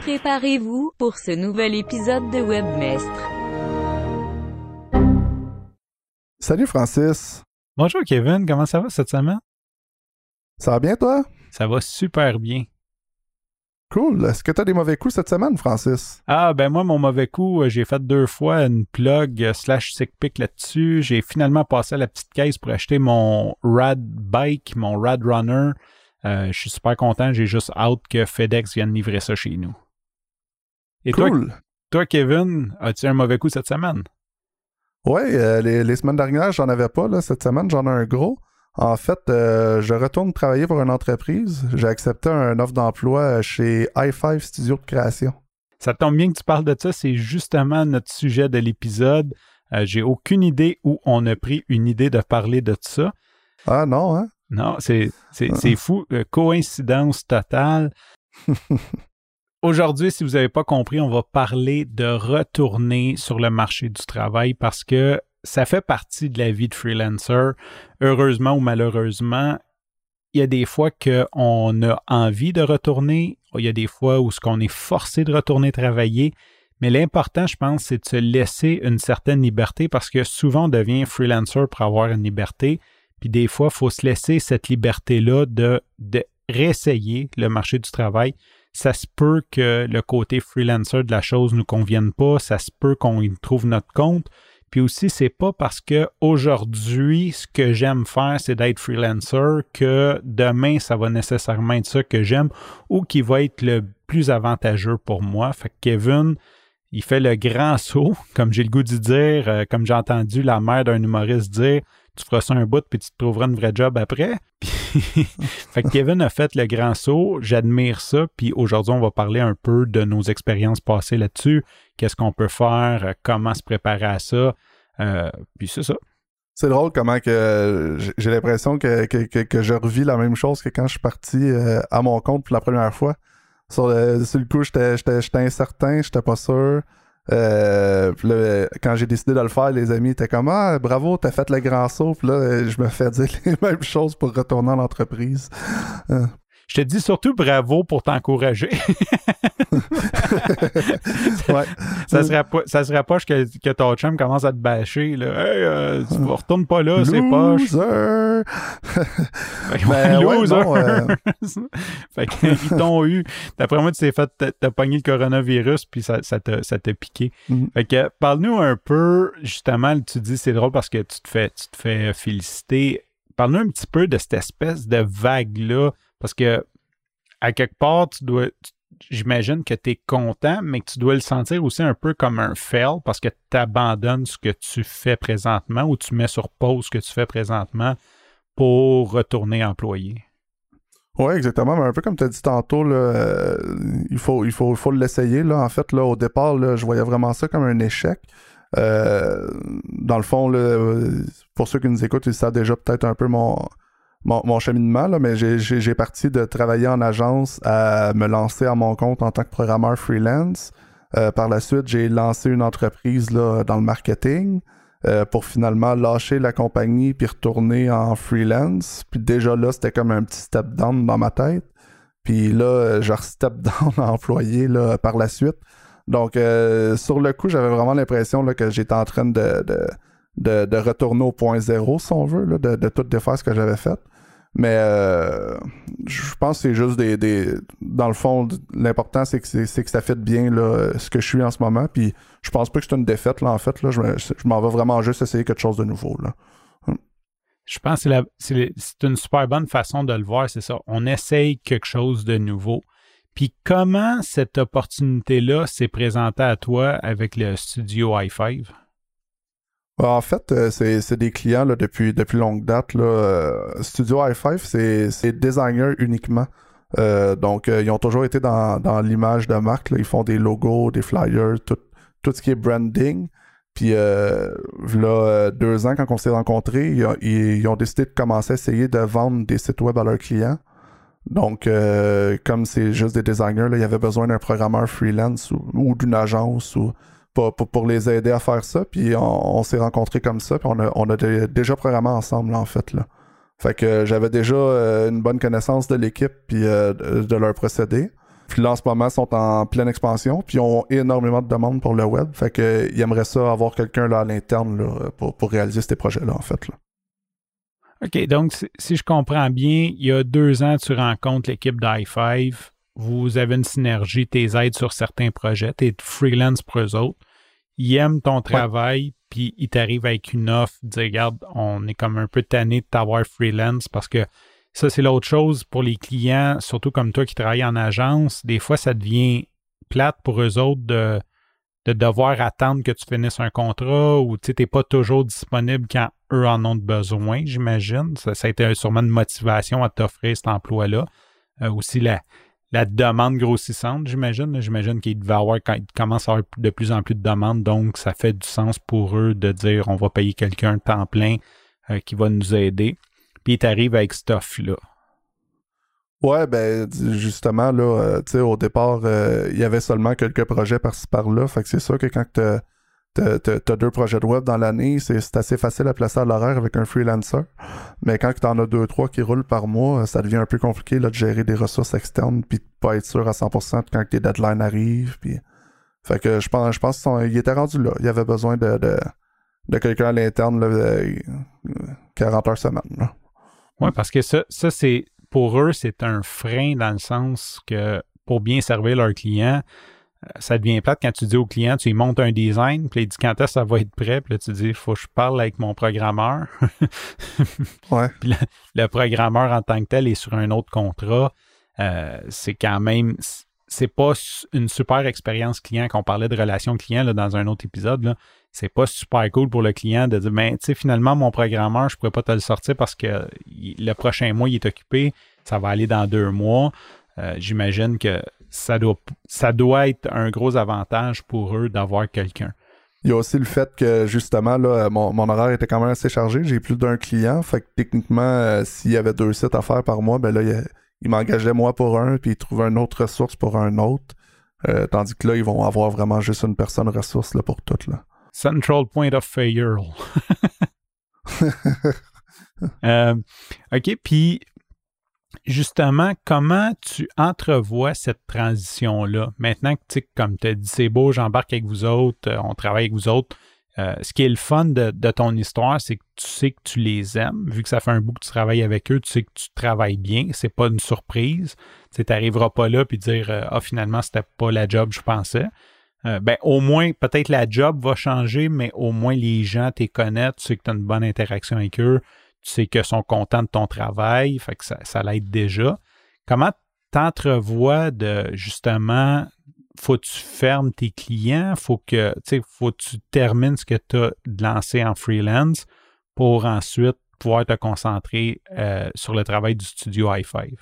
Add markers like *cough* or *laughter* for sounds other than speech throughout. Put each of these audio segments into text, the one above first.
Préparez-vous pour ce nouvel épisode de Webmestre. Salut Francis. Bonjour Kevin, comment ça va cette semaine? Ça va bien toi? Ça va super bien. Cool. Est-ce que tu as des mauvais coups cette semaine, Francis? Ah, ben moi, mon mauvais coup, euh, j'ai fait deux fois une plug euh, slash sick pick là-dessus. J'ai finalement passé à la petite caisse pour acheter mon Rad Bike, mon Rad Runner. Euh, je suis super content. J'ai juste hâte que FedEx vienne livrer ça chez nous. Et cool. toi, toi, Kevin, as-tu un mauvais coup cette semaine? Oui, euh, les, les, semaines dernières, j'en avais pas. Là. Cette semaine, j'en ai un gros. En fait, euh, je retourne travailler pour une entreprise. J'ai accepté un offre d'emploi chez i5 Studio de création. Ça tombe bien que tu parles de ça. C'est justement notre sujet de l'épisode. Euh, J'ai aucune idée où on a pris une idée de parler de ça. Ah non, hein? Non, c'est fou. coïncidence totale. *laughs* Aujourd'hui, si vous n'avez pas compris, on va parler de retourner sur le marché du travail parce que ça fait partie de la vie de freelancer. Heureusement ou malheureusement, il y a des fois qu'on a envie de retourner, il y a des fois où ce qu'on est forcé de retourner travailler, mais l'important, je pense, c'est de se laisser une certaine liberté parce que souvent on devient freelancer pour avoir une liberté, puis des fois, il faut se laisser cette liberté-là de, de réessayer le marché du travail ça se peut que le côté freelancer de la chose nous convienne pas, ça se peut qu'on y trouve notre compte. Puis aussi, c'est pas parce que aujourd'hui, ce que j'aime faire, c'est d'être freelancer, que demain, ça va nécessairement être ça que j'aime ou qui va être le plus avantageux pour moi. Fait que Kevin, il fait le grand *laughs* saut, comme j'ai le goût de dire, euh, comme j'ai entendu la mère d'un humoriste dire, tu feras ça un bout puis tu te trouveras une vraie job après. *laughs* fait que Kevin a fait le grand saut, j'admire ça, puis aujourd'hui on va parler un peu de nos expériences passées là-dessus, qu'est-ce qu'on peut faire, comment se préparer à ça, euh, puis c'est ça. C'est drôle comment que j'ai l'impression que, que, je revis la même chose que quand je suis parti euh, à mon compte pour la première fois. Sur le, sur le coup, j'étais incertain, j'étais pas sûr. Euh, quand j'ai décidé de le faire, les amis étaient comme Ah, bravo, t'as fait le grand saut. Puis là, je me fais dire *laughs* les mêmes choses pour retourner en entreprise. Je te dis surtout bravo pour t'encourager. *laughs* *laughs* ouais. ça, serait poche que, que ton chum commence à te bâcher. Là. Hey, euh, tu ne retournes pas là, c'est poche. Loser! *laughs* Ben, loser! Euh, *laughs* fait qu'ils t'ont eu. D'après moi, tu t'es fait, t'as pogné le coronavirus, puis ça, ça t'a piqué. Mm-hmm. Fait que, parle-nous un peu, justement, tu dis c'est drôle parce que tu te fais, tu te fais féliciter. Parle-nous un petit peu de cette espèce de vague-là parce que, à quelque part, tu dois, j'imagine que tu es content, mais que tu dois le sentir aussi un peu comme un fail parce que tu abandonnes ce que tu fais présentement ou tu mets sur pause ce que tu fais présentement pour retourner employé? Oui, exactement. Mais un peu comme tu as dit tantôt, euh, il faut, il faut, l'essayer. En fait, là, au départ, là, je voyais vraiment ça comme un échec. Euh, dans le fond, pour ceux qui nous écoutent, ils savent déjà peut-être un peu mon, mon, cheminement, là, mais j'ai parti de travailler en agence à me lancer à mon compte en tant que programmeur freelance. Euh, par la suite, j'ai lancé une entreprise là, dans le marketing euh, pour finalement lâcher la compagnie puis retourner en freelance. Puis déjà là, c'était comme un petit step down dans ma tête. Puis là, je step *laughs* down employé là, par la suite. Donc, euh, sur le coup, j'avais vraiment l'impression que j'étais en train de, de, de, retourner au point zéro, si on veut, de, de tout défaire ce que j'avais fait. Mais euh, je pense que c'est juste des, Dans le fond, l'important, c'est que, c'est, que ça fait bien là, ce que je suis en ce moment. Puis je pense pas que c'est une défaite, là, en fait. Là, je, m'en vais vraiment juste essayer quelque chose de nouveau. Là. Hum. Je pense que c'est une super bonne façon de le voir, c'est ça. On essaye quelque chose de nouveau. Puis comment cette opportunité-là s'est présentée à toi avec le studio i5? Bah, en fait, euh, c'est des clients depuis, depuis longue date. Euh, Studio i5, c'est designer uniquement. Euh, donc, ils ont toujours été dans, l'image de marque. Ils font des logos, des flyers, tout, tout ce qui est branding. Puis là, deux ans, quand on s'est rencontrés, ils, ont décidé de commencer à essayer de vendre des sites web à leurs clients. Donc, comme c'est juste des designers, il y avait besoin d'un programmeur freelance ou d'une agence ou pour, pour, les aider à faire ça. Puis on, s'est rencontrés comme ça. Puis on a, on a déjà programmé ensemble, en fait. Là. Fait que j'avais déjà euh, une bonne connaissance de l'équipe puis euh, de, leur procédé. Puis là, en ce moment, ils sont en pleine expansion, puis ils ont énormément de demandes pour le web. Fait que ils aimeraient ça avoir quelqu'un là à l'interne pour, pour réaliser ces projets-là, en fait. Là. OK, donc si je comprends bien, il y a deux ans, tu rencontres l'équipe d'i5, vous avez une synergie, tes aides sur certains projets, tu es freelance pour eux autres, ils aiment ton travail, puis ils t'arrivent avec une offre, dire, regarde, on est comme un peu tanné de t'avoir freelance parce que ça, c'est l'autre chose pour les clients, surtout comme toi qui travailles en agence, des fois, ça devient plate pour eux autres de, de devoir attendre que tu finisses un contrat ou tu n'es pas toujours disponible quand eux en ont besoin, j'imagine. Ça, ça, a été sûrement une motivation à t'offrir cet emploi-là. Euh, aussi, la, la demande grossissante, j'imagine. J'imagine qu'il va avoir, quand il commence à avoir de plus en plus de demandes, donc ça fait du sens pour eux de dire on va payer quelqu'un de temps plein euh, qui va nous aider. Puis il arrive avec cette offre-là. Ouais, ben justement, là, euh, tu sais, au départ, euh, il y avait seulement quelques projets par-ci par-là. Fait que c'est sûr que quand t'as as, deux projets de web dans l'année, c'est assez facile à placer à l'horaire avec un freelancer. Mais quand tu en as deux, trois qui roulent par mois, ça devient un peu compliqué de gérer des ressources externes puis de pas être sûr à 100% quand tes deadlines arrivent. Fait que je pense, je pense qu'il était rendu là. Il avait besoin de, quelqu'un à l'interne 40 heures semaine. Oui, parce que ça, ça c'est pour eux, c'est un frein dans le sens que pour bien servir leurs clients, euh, ça devient plate quand tu dis au client, tu lui montes un design, puis il dit quand est-ce que ça va être prêt, puis là tu dis, il faut que je parle avec mon programmeur. *laughs* ouais. Puis le, le, programmeur en tant que tel est sur un autre contrat. Euh, c'est quand même, c'est pas une super expérience client qu'on parlait de relation client là, dans un autre épisode. Là c'est pas super cool pour le client de dire, ben, tu sais, finalement, mon programmeur, je pourrais pas te le sortir parce que le prochain mois, il est occupé, ça va aller dans deux mois. Euh, j'imagine que ça doit, ça doit être un gros avantage pour eux d'avoir quelqu'un. Il y a aussi le fait que justement, là, mon, horaire était quand même assez chargé. J'ai plus d'un client. Fait que techniquement, euh, s'il y avait deux sites à faire par mois, ben là, il, m'engageait moi pour un, puis il trouvait une autre ressource pour un autre. Euh, tandis que là, ils vont avoir vraiment juste une personne ressource là, pour tout. Là. Central point of failure. *laughs* euh, OK, puis justement, comment tu entrevois cette transition-là? Maintenant que, comme tu as dit, c'est beau, j'embarque avec vous autres, euh, on travaille avec vous autres. Euh, ce qui est le fun de, ton histoire, c'est que tu sais que tu les aimes. Vu que ça fait un bout que tu travailles avec eux, tu sais que tu travailles bien. C'est pas une surprise. Tu n'arriveras pas là puis dire euh, Ah, finalement, c'était pas la job je pensais. Ben, au moins, peut-être la job va changer, mais au moins les gens te connaissent, tu sais que tu as une bonne interaction avec eux, sais qu'ils sont contents de ton travail, fait que ça, l'aide déjà. Comment t'entrevois de justement, faut que tu fermes tes clients, faut que, faut que tu termines ce que tu as lancé en freelance pour ensuite pouvoir te concentrer euh, sur le travail du studio i5?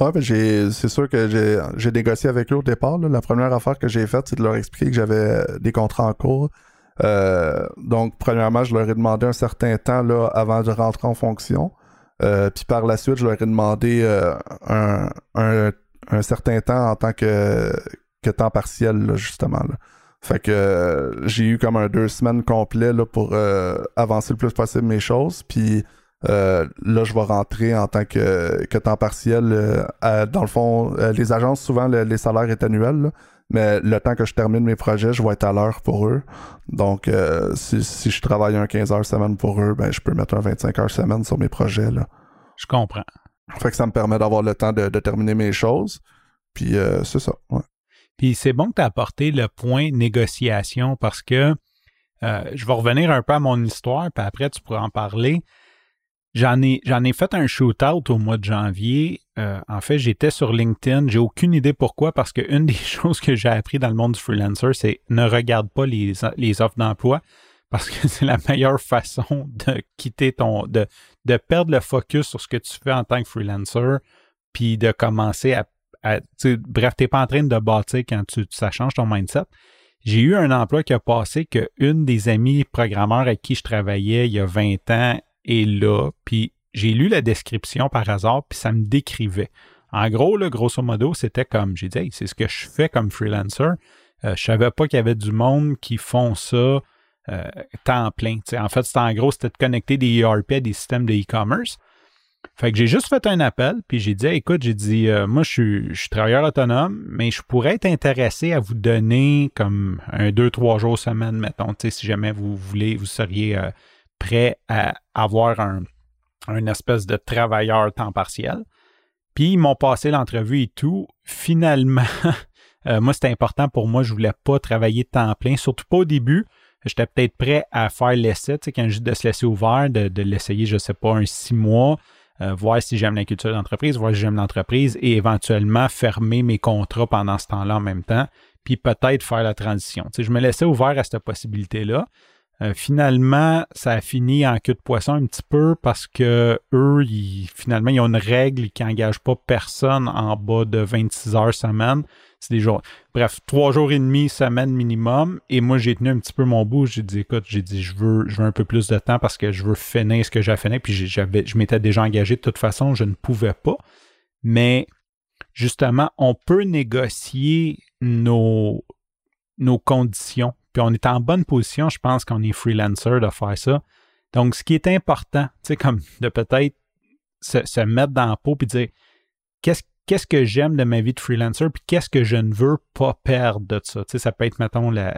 Ouais, ben c'est sûr que j'ai négocié avec eux au départ. La première affaire que j'ai faite, c'est de leur expliquer que j'avais des contrats en cours. Euh, donc, premièrement, je leur ai demandé un certain temps là, avant de rentrer en fonction. Euh, puis par la suite, je leur ai demandé euh, un, un, certain temps en tant que, que temps partiel, justement. Fait que j'ai eu comme un deux semaines complet là, pour avancer le plus possible mes choses. Puis là, je vais rentrer en tant que, que temps partiel. Dans le fond, les agences, souvent, les salaires est annuels, mais le temps que je termine mes projets, je vais être à l'heure pour eux. Donc, si, si, je travaille un 15 heures semaine pour eux, ben, je peux mettre un 25 heures semaine sur mes projets. Là. Je comprends. Fait que ça me permet d'avoir le temps de, de, terminer mes choses. Puis, c'est ça. Ouais. Puis, c'est bon que tu as apporté le point négociation parce que je vais revenir un peu à mon histoire, puis après, tu pourras en parler. J'en ai, j'en ai fait un shootout au mois de janvier. Euh, en fait, j'étais sur LinkedIn. J'ai aucune idée pourquoi, parce qu'une *laughs* des choses que j'ai appris dans le monde du freelancer, c'est ne regarde pas les, les offres d'emploi, parce que *laughs* c'est la meilleure façon de quitter ton, de, de perdre le focus sur ce que tu fais en tant que freelancer, puis de commencer à, à bref, t'es pas en train de bâtir quand tu, ça change ton mindset. J'ai eu un emploi qui a passé que une des amies programmeurs avec qui je travaillais il y a 20 ans est là, puis j'ai lu la description par hasard, puis ça me décrivait. En gros, là, grosso modo, c'était comme, j'ai dit, c'est ce que je fais comme freelancer. Euh, je savais pas qu'il y avait du monde qui font ça euh, temps plein. en fait, c'était en gros, c'était de connecter des ERP à des systèmes de e-commerce. Fait que j'ai juste fait un appel, puis j'ai dit, écoute, j'ai dit, euh, moi, je suis, je suis travailleur autonome, mais je pourrais être intéressé à vous donner comme un, deux, trois jours semaine, mettons, si jamais vous voulez, vous seriez euh, prêt à avoir un, un espèce de travailleur temps partiel. Puis ils m'ont passé l'entrevue et tout. Finalement, *laughs* euh, moi, c'était important pour moi. Je voulais pas travailler temps plein, surtout pas au début. J'étais peut-être prêt à faire l'essai, tu sais, quand juste de se laisser ouvert, de, l'essayer, je sais pas, un six mois, euh, voir si j'aime la culture d'entreprise, voir si j'aime l'entreprise et éventuellement fermer mes contrats pendant ce temps-là en même temps, puis peut-être faire la transition. Tu sais, je me laissais ouvert à cette possibilité-là. Euh, finalement, ça a fini en queue de poisson un petit peu parce que eux, finalement, ils ont une règle qui n'engage pas personne en bas de 26 heures semaine. C'est des jours. Bref, trois jours et demi, semaine minimum. Et moi, j'ai tenu un petit peu mon bout. J'ai dit, écoute, j'ai dit, je veux, je veux un peu plus de temps parce que je veux finir ce que j'ai fini. Puis j'avais, je m'étais déjà engagé de toute façon, je ne pouvais pas. Mais justement, on peut négocier nos, nos conditions puis on est en bonne position, je pense, qu'on est freelancer de faire ça. Donc, ce qui est important, tu sais, comme de peut-être se, mettre dans la peau puis dire qu'est-ce qu'est-ce que j'aime de ma vie de freelancer, puis qu'est-ce que je ne veux pas perdre de ça? Tu sais, ça peut être, mettons, la,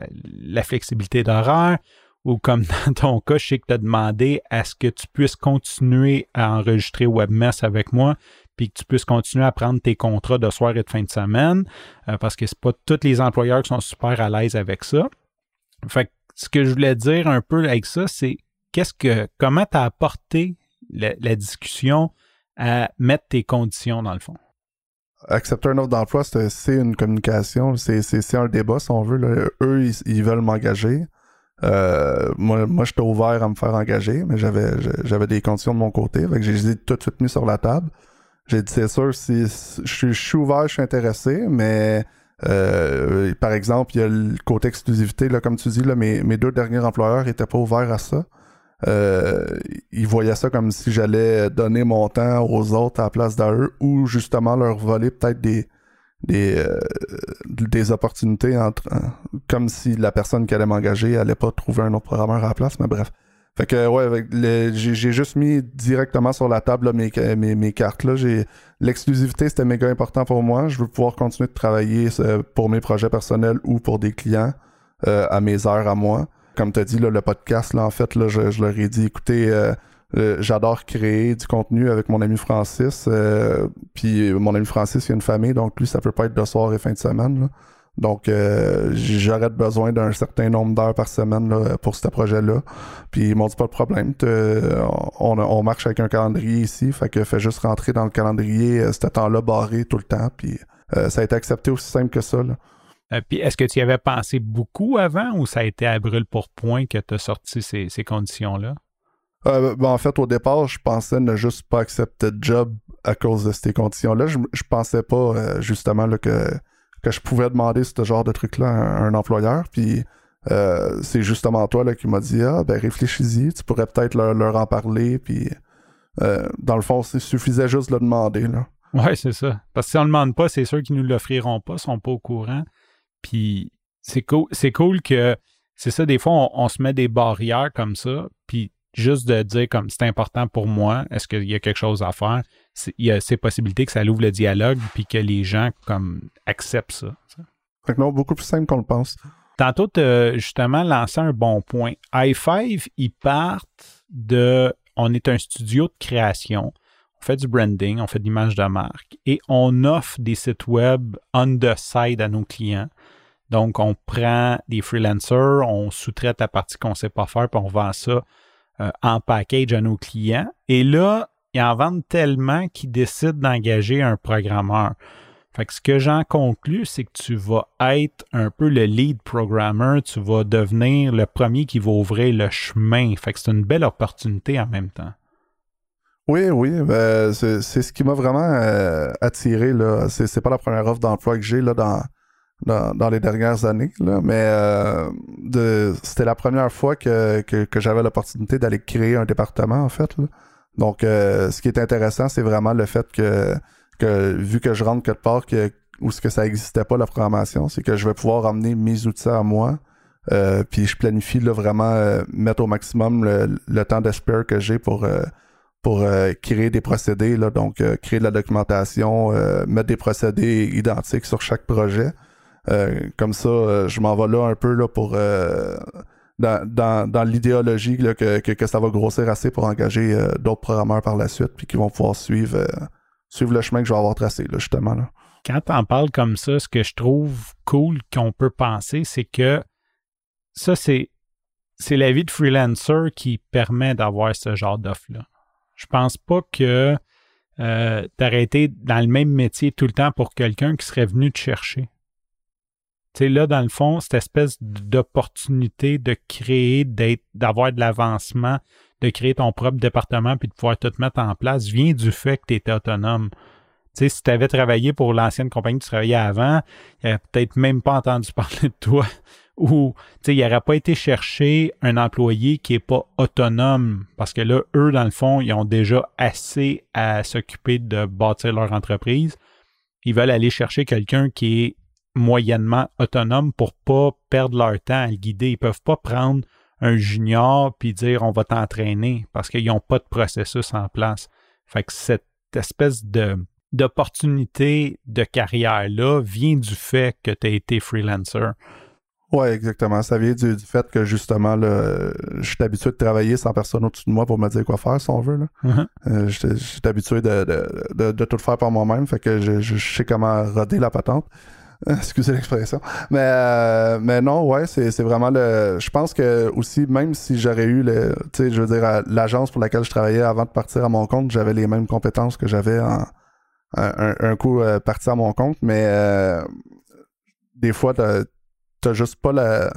flexibilité d'horaire, ou comme *laughs* dans ton cas, je sais que tu as demandé à ce que tu puisses continuer à enregistrer WebMess avec moi, puis que tu puisses continuer à prendre tes contrats de soir et de fin de semaine, euh, parce que c'est pas tous les employeurs qui sont super à l'aise avec ça. Fait ce que je voulais dire un peu avec ça, c'est qu'est-ce que comment tu as apporté la, discussion à mettre tes conditions dans le fond? Accepter un offre d'emploi, c'est une communication, c'est un débat si on veut. Eux, ils, veulent m'engager. Euh, moi, moi j'étais ouvert à me faire engager, mais j'avais des conditions de mon côté. Fait que j'ai tout de suite mis sur la table. J'ai dit c'est sûr, si je suis ouvert, je suis intéressé, mais par exemple, il y a le côté exclusivité, là, comme tu dis, là, mes, mes deux derniers employeurs n'étaient pas ouverts à ça. Euh, ils voyaient ça comme si j'allais donner mon temps aux autres à la place d'eux ou justement leur voler peut-être des des, euh, des opportunités entre comme si la personne qui allait m'engager allait pas trouver un autre programmeur à la place mais bref fait que ouais, j'ai juste mis directement sur la table mes, mes, mes, cartes. L'exclusivité, c'était méga important pour moi. Je veux pouvoir continuer de travailler euh, pour mes projets personnels ou pour des clients euh, à mes heures à moi. Comme tu as dit, le podcast, là, en fait, là, je, leur ai dit, écoutez, euh, j'adore créer du contenu avec mon ami Francis. puis mon ami Francis, il a une famille, donc lui, ça peut pas être de soir et fin de semaine. Là. Donc, euh, j'aurais besoin d'un certain nombre d'heures par semaine pour ce projet-là. Puis ils m'ont dit pas de problème. On, marche avec un calendrier ici, fait que fais juste rentrer dans le calendrier euh, ce temps-là barré tout le temps. Puis euh, ça a été accepté aussi simple que ça. puis est-ce que tu y avais pensé beaucoup avant ou ça a été à brûle pour point que tu as sorti ces, conditions-là? Ben, en fait, au départ, je pensais ne juste pas accepter de job à cause de ces conditions-là. Je, je pensais pas justement là, que que je pouvais demander ce genre de truc-là à un, employeur. Puis euh, c'est justement toi qui m'a dit Ah, ben réfléchis-y, tu pourrais peut-être leur, en parler. Puis euh, dans le fond, il suffisait juste de le demander. Là. Ouais, c'est ça. Parce que si on ne demande pas, c'est sûr qu'ils nous l'offriront pas, ils sont pas au courant. Puis c'est cool, c'est cool que c'est ça, des fois, on, on, se met des barrières comme ça, puis juste de dire comme c'est important pour moi, est-ce qu'il y a quelque chose à faire? Il y a ces possibilités que ça ouvre le dialogue puis que les gens comme acceptent ça. Fait que non, beaucoup plus simple qu'on le pense. Tantôt, as justement lancé un bon point. i5, ils partent de on est un studio de création, on fait du branding, on fait de l'image de marque et on offre des sites web on the side à nos clients. Donc, on prend des freelancers, on sous-traite la partie qu'on ne sait pas faire, puis on vend ça euh, en package à nos clients. Et là, ils en vendent tellement qu'ils décident d'engager un programmeur. Fait que ce que j'en conclus, c'est que tu vas être un peu le lead programmer, tu vas devenir le premier qui va ouvrir le chemin. Fait que c'est une belle opportunité en même temps. Oui, oui, ben, c'est ce qui m'a vraiment euh, attiré. Là. C'est, pas la première offre d'emploi que j'ai là, dans, dans, les dernières années, là, mais euh, c'était la première fois que, que, j'avais l'opportunité d'aller créer un département, en fait. Donc, euh, ce qui est intéressant, c'est vraiment le fait que, que vu que je rentre quelque part que, où ce que ça n'existait pas, la programmation, c'est que je vais pouvoir amener mes outils à moi, euh, puis je planifie là, vraiment mettre au maximum le, temps d'espère que j'ai pour pour euh, créer des procédés, là, donc euh, créer de la documentation, euh, mettre des procédés identiques sur chaque projet. comme ça, je m'en vais là un peu là, pour dans, dans, dans l'idéologie que, que, que, ça va grossir assez pour engager d'autres programmeurs par la suite, puis qui vont pouvoir suivre, suivre le chemin que je vais avoir tracé, là, justement. Là. Quand tu en parles comme ça, ce que je trouve cool qu'on peut penser, c'est que ça, c'est c'est la vie de freelancer qui permet d'avoir ce genre d'offre-là. Je pense pas que euh, été dans le même métier tout le temps pour quelqu'un qui serait venu te chercher. Sais, là, dans le fond, cette espèce d'opportunité de créer, d'avoir de l'avancement, de créer ton propre département puis de pouvoir tout mettre en place vient du fait que tu étais autonome. Tu sais, si tu avais travaillé pour l'ancienne compagnie que tu travaillais avant, il n'aurait peut-être même pas entendu *laughs* parler de toi ou il n'aurait pas été chercher un employé qui n'est pas autonome parce que là, eux, dans le fond, ils ont déjà assez à s'occuper de bâtir leur entreprise. Ils veulent aller chercher quelqu'un qui est moyennement autonome pour pas perdre leur temps à le guider. Ils peuvent pas prendre un junior puis dire on va t'entraîner parce qu'ils n'ont pas de processus en place. Fait que cette espèce de d'opportunité de carrière-là vient du fait que tu as été freelancer. Oui, exactement. Ça vient du, fait que justement, là, je suis habitué de travailler sans personne au-dessus de moi pour me dire quoi faire, si on veut. Là. Uh-huh. Euh, je suis habitué de, de, de, tout faire par moi-même, fait que je, je, sais comment roder la patente. *laughs* Excusez l'expression. Mais, euh, mais non, ouais, c'est vraiment le. Je pense que aussi, même si j'aurais eu le. Tu sais, je veux dire, l'agence pour laquelle je travaillais avant de partir à mon compte, j'avais les mêmes compétences que j'avais un, coup euh, parti à mon compte, mais des fois, t'as juste pas la.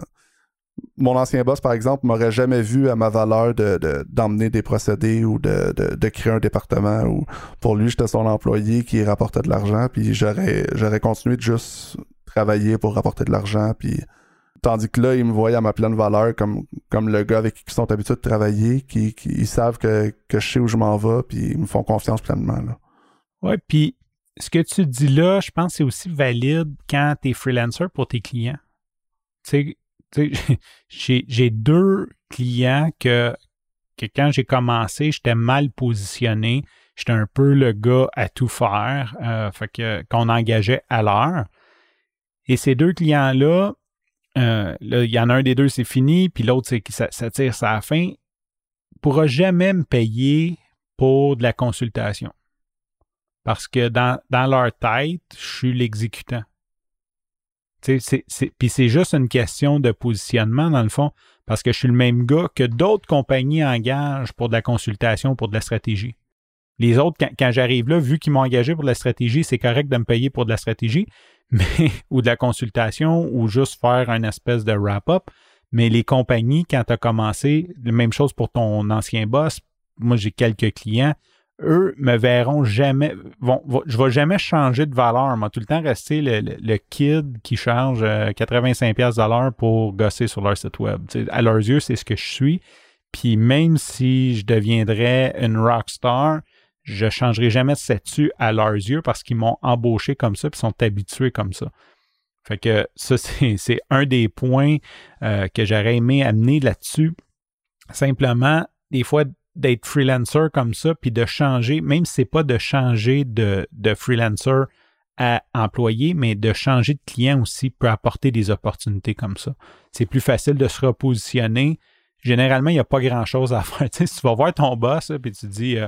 Mon ancien boss, par exemple, m'aurait jamais vu à ma valeur de, d'emmener des procédés ou de, de, créer un département. Ou pour lui, j'étais son employé qui rapportait de l'argent, puis j'aurais, continué de juste travailler pour rapporter de l'argent, puis tandis que là, ils me voyaient à ma pleine valeur comme, le gars avec qui ils sont habitués de travailler, qui, qui savent que, que je sais où je m'en vais, puis ils me font confiance pleinement. Ouais, puis ce que tu dis là, je pense que c'est aussi valide quand tu es freelancer pour tes clients tu sais, *laughs* j'ai deux clients que, que quand j'ai commencé, j'étais mal positionné. J'étais un peu le gars à tout faire, euh, qu'on engageait à l'heure. Et ces deux clients-là, euh, il y en a un des deux, c'est fini, puis l'autre, c'est que ça, tire sa fin, ne pourra jamais me payer pour de la consultation. Parce que dans, dans leur tête, je suis l'exécutant. Puis c'est juste une question de positionnement, dans le fond, parce que je suis le même gars que d'autres compagnies engagent pour de la consultation, pour de la stratégie. Les autres, quand, j'arrive là, vu qu'ils m'ont engagé pour de la stratégie, c'est correct de me payer pour de la stratégie, *laughs* mais, ou de la consultation, ou juste faire un espèce de wrap-up. Mais les compagnies, quand tu as commencé, la même chose pour ton ancien boss, moi j'ai quelques clients, eux me verront jamais, je vais jamais changer de valeur. Moi, tout le temps rester le, kid qui charge 85$ euh, pour gosser sur leur site web. à leurs yeux, c'est ce que je suis. Puis même si je deviendrais une rockstar, je changerai jamais de statut à leurs yeux parce qu'ils m'ont embauché comme ça et sont habitués comme ça. Fait que ça, *laughs* c'est un des points euh, que j'aurais aimé amener là-dessus. Simplement, des fois, d'être freelancer comme ça, puis de changer, même si ce n'est pas de changer de, de freelancer à employé, mais de changer de client aussi peut apporter des opportunités comme ça. C'est plus facile de se repositionner. Généralement, il n'y a pas grand-chose à *laughs* faire. si tu vas voir ton boss, puis tu dis euh,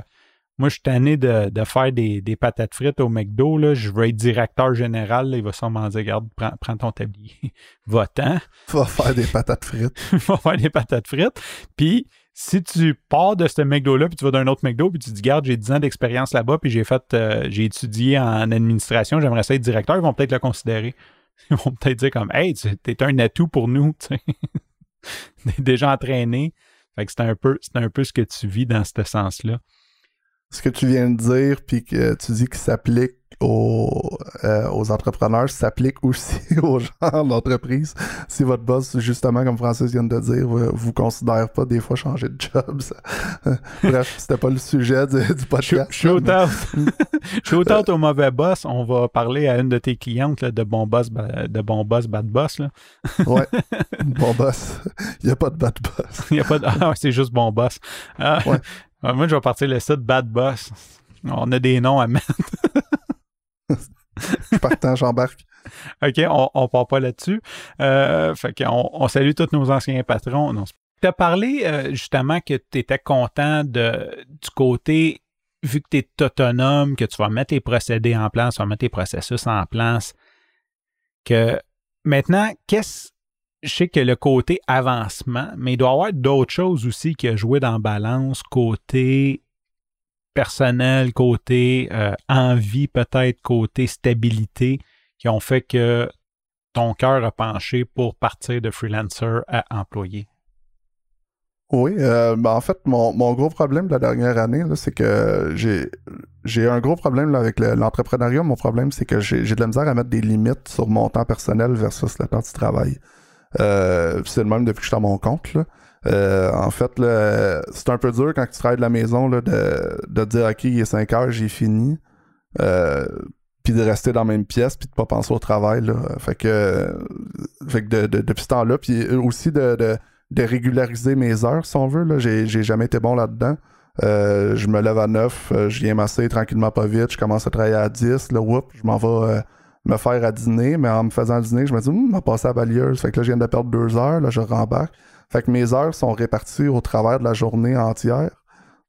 Moi, je suis tanné de, de faire des, des, patates frites au McDo, là, je veux être directeur général, il va sûrement dire Regarde, prends, prends ton tablier, *laughs* va-t'en. Va faire des patates frites. *laughs* va faire des patates frites. Puis si tu pars de ce McDo-là, puis tu vas d'un autre McDo, puis tu dis, garde, j'ai 10 ans d'expérience là-bas, puis j'ai fait, euh, j'ai étudié en administration, j'aimerais ça être directeur, ils vont peut-être le considérer. *laughs* Ils vont peut-être dire comme, hey, t'es un atout pour nous, *laughs* tu sais. déjà entraîné. Fait que c'est un peu, un peu ce que tu vis dans ce sens-là. Ce que tu viens de dire, puis que tu dis ça s'applique aux, euh, aux entrepreneurs s'applique aussi *laughs* aux gens d'entreprise. Si votre boss, justement, comme Francis vient de dire, vous, vous considère pas des fois changer de job. *laughs* Bref, c'était pas le sujet du, podcast. Shoot out. Out au mauvais boss. On va parler à une de tes clientes de bon boss, de bon boss, bad boss. Là. ouais. *laughs* Bon boss. Il n'y a pas de bad boss. Il y a pas de... Ah, c'est juste bon boss. Ah, ouais. Moi, je vais partir le site Bad Boss. On a des noms à mettre. Je partant, j'embarque. OK, on, on part pas là-dessus. Euh, fait on salue tous nos anciens patrons. Tu as parlé euh, justement que tu étais content de, du côté, vu que tu es autonome, que tu vas mettre les procédés en place, tu vas mettre tes processus en place, que maintenant, qu'est-ce. Je sais que le côté avancement, mais il doit y avoir d'autres choses aussi qui a joué dans balance, côté personnel, côté euh, envie, peut-être côté stabilité, qui ont fait que ton cœur a penché pour partir de freelancer à employé? Oui, euh, ben en fait, mon, mon, gros problème de la dernière année, c'est que j'ai un gros problème là, avec l'entrepreneuriat. mon problème, c'est que j'ai de la misère à mettre des limites sur mon temps personnel versus le temps du travail. Euh, c'est le même depuis que je suis à mon compte. Euh, en fait, c'est un peu dur quand tu travailles de la maison de, de dire OK, il est 5 heures, j'ai fini. Euh, puis de rester dans la même pièce puis de pas penser au travail. Fait que, depuis ce temps-là, puis aussi de, régulariser mes heures, si on veut. J'ai, jamais été bon là-dedans. Euh, je me lève à 9, euh, je viens masser tranquillement pas vite, je commence à travailler à 10, là, whoop, je m'en vais euh, me faire à dîner, mais en me faisant dîner, je me dis, hum, vais passer à balieuse. Fait que là, je viens de perdre deux heures, là, je rembarque. Fait que mes heures sont réparties au travers de la journée entière.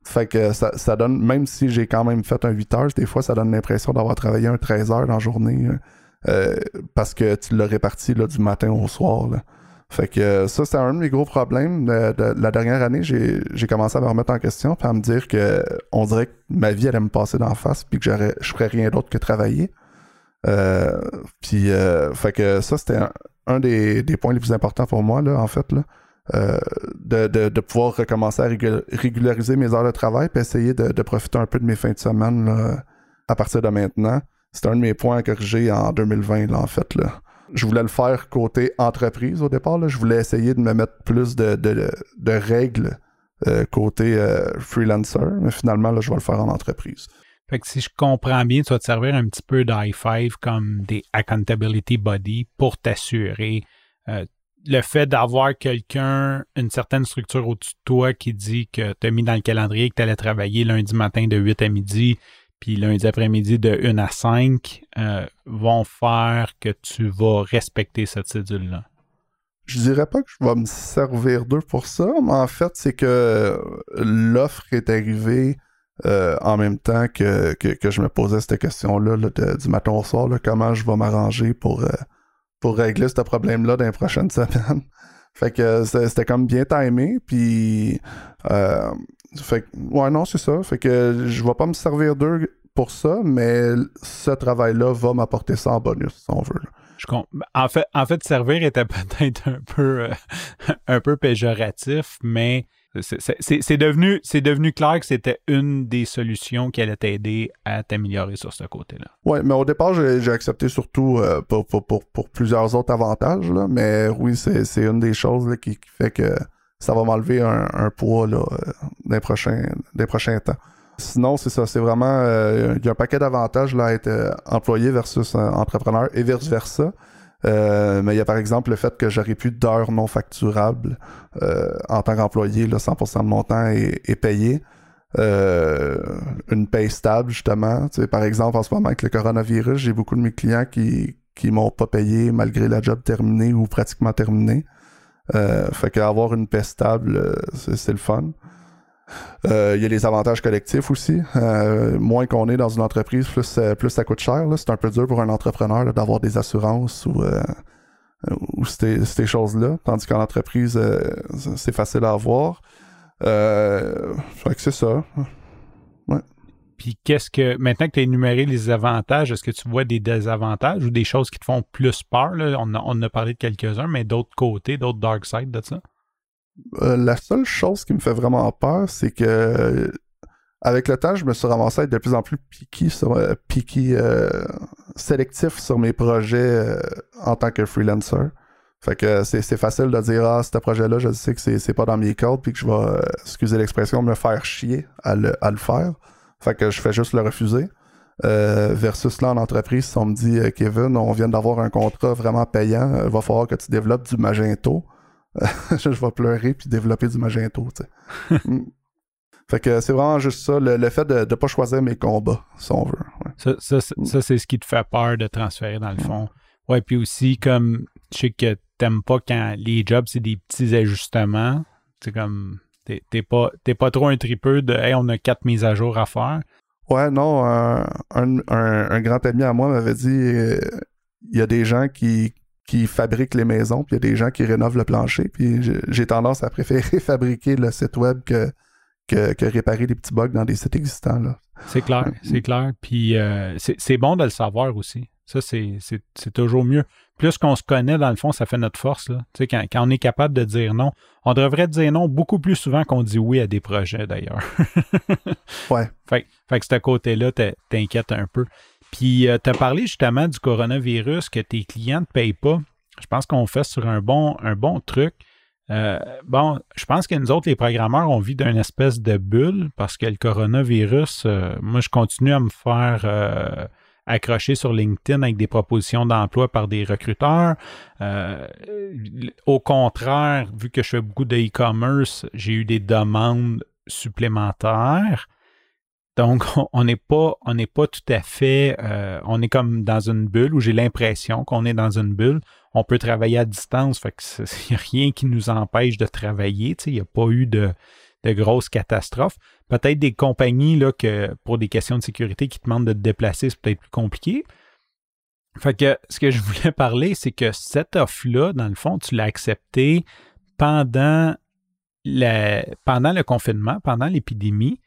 Fait que ça, ça donne, même si j'ai quand même fait un 8 heures, des fois, ça donne l'impression d'avoir travaillé un 13 heures dans la journée. Euh, parce que tu l'as réparti là, du matin au soir. Fait que ça, c'est un de mes gros problèmes. La dernière année, j'ai commencé à me remettre en question puis à me dire que on dirait que ma vie allait me passer d'en face puis que je ferais rien d'autre que travailler. Euh, puis euh, fait que ça, c'était un, des, des, points les plus importants pour moi, là, en fait. Là. Euh, de, pouvoir recommencer à régulariser mes heures de travail puis essayer de, profiter un peu de mes fins de semaine à partir de maintenant. C'est un de mes points à corriger en 2020, là, en fait. Là. Je voulais le faire côté entreprise au départ. Là. Je voulais essayer de me mettre plus de, règles euh, côté euh, freelancer, mais finalement, là, je vais le faire en entreprise. Fait que si je comprends bien, tu vas te servir un petit peu d'i5 comme des accountability body pour t'assurer le fait d'avoir quelqu'un, une certaine structure au-dessus de toi qui dit que tu as mis dans le calendrier que tu allais travailler lundi matin de 8 à midi, puis lundi après-midi de 1 à 5, euh, vont faire que tu vas respecter cette cédule-là? Je dirais pas que je vais me servir d'eux pour ça, mais en fait, c'est que l'offre est arrivée euh, en même temps que, je me posais cette question-là du matin au soir, comment je vais m'arranger pour, euh, pour régler ce problème-là dans les prochaines semaines. *laughs* fait que c'était comme bien timé, puis... Euh, fait ouais, non, c'est ça. Fait que je vais pas me servir d'eux pour ça, mais ce travail-là va m'apporter ça en bonus, si on veut. Je en, fait, en fait, servir était *laughs* peut-être un peu, euh, *laughs* un peu péjoratif, mais c'est devenu, devenu clair que c'était une des solutions qui allait t'aider à t'améliorer sur ce côté-là. Oui, mais au départ, j'ai accepté surtout euh, pour, pour, plusieurs autres avantages, là, mais oui, c'est une des choses qui, fait que ça va m'enlever un, poids là, euh, des, prochains, des prochains temps. Sinon, c'est ça, c'est vraiment, euh, il y a un paquet d'avantages à être employé versus entrepreneur et vice-versa. Euh, mais il y a par exemple le fait que j'aurais plus d'heures non facturables euh, en tant qu'employé, 100% de mon temps est, payé. Euh, une paye stable, justement. Tu par exemple, en ce moment, avec le coronavirus, j'ai beaucoup de mes clients qui, qui m'ont pas payé malgré la job terminée ou pratiquement terminée. fait qu'avoir une paie stable, c'est le fun. Euh, il y a les avantages collectifs aussi. Euh, moins qu'on est dans une entreprise, plus, euh, ça coûte cher. C'est un peu dur pour un entrepreneur d'avoir des assurances ou, ou ces, choses-là. Tandis qu'en entreprise, c'est facile à avoir. fait que c'est ça. Puis qu'est-ce que, maintenant que tu as énuméré les avantages, est-ce que tu vois des désavantages ou des choses qui te font plus peur? On, a, a parlé de quelques-uns, mais d'autres côtés, d'autres dark side de ça? Euh, la seule chose qui me fait vraiment peur, c'est que avec le temps, je me suis ramassé à être de plus en plus piqué euh, euh, sélectif sur mes projets en tant que freelancer. Fait c'est facile de dire ah ce projet-là, je sais que c'est pas dans mes cordes puis que je vais, excusez l'expression, me faire chier à le, faire. Fait que je fais juste le refuser. versus là en entreprise, si on me dit Kevin, on vient d'avoir un contrat vraiment payant, il va falloir que tu développes du Magento. *laughs* je vais pleurer puis développer du magento, tu sais. Mm. Fait que c'est vraiment juste ça, le, fait de ne pas choisir mes combats, si on veut. Ça, ça, c'est ce qui te fait peur de transférer dans le fond. Ouais, puis aussi, comme je sais que t'aimes pas quand les jobs, c'est des petits ajustements. C'est comme t'es pas, pas trop un tripeux de Hey, on a quatre mises à jour à faire. Ouais, non, un, un, grand ami à moi m'avait dit euh, il y a des gens qui, qui fabriquent les maisons, puis il y a des gens qui rénovent le plancher, puis j'ai tendance à préférer *laughs* fabriquer le site web que, que, réparer des petits bugs dans des sites existants. C'est clair, c'est clair. Puis euh, c'est bon de le savoir aussi. Ça, c'est toujours mieux. Plus qu'on se connaît, dans le fond, ça fait notre force. Là. Tu sais, quand, on est capable de dire non, on devrait dire non beaucoup plus souvent qu'on dit oui à des projets, d'ailleurs. *laughs* ouais. Fait, fait, que ce côté-là t'inquiète un peu. Puis, euh, tu as parlé justement du coronavirus, que tes clients ne payent pas. Je pense qu'on fait sur un bon, un bon truc. Euh, bon, je pense que nous autres, les programmeurs, on vit d'une espèce de bulle parce que le coronavirus, euh, moi, je continue à me faire accrocher sur LinkedIn avec des propositions d'emploi par des recruteurs. au contraire, vu que je fais beaucoup de e-commerce, j'ai eu des demandes supplémentaires. Donc, on n'est pas, on n'est pas tout à fait, euh, on est comme dans une bulle où j'ai l'impression qu'on est dans une bulle. On peut travailler à distance, fait que n'y a rien qui nous empêche de travailler. Il n'y a pas eu de, de grosses catastrophes. Peut-être des compagnies là, que pour des questions de sécurité qui te demandent de te déplacer, c'est peut-être plus compliqué. Fait que ce que je *laughs* voulais parler, c'est que cette offre-là, dans le fond, tu l'as acceptée pendant, pendant le confinement, pendant l'épidémie.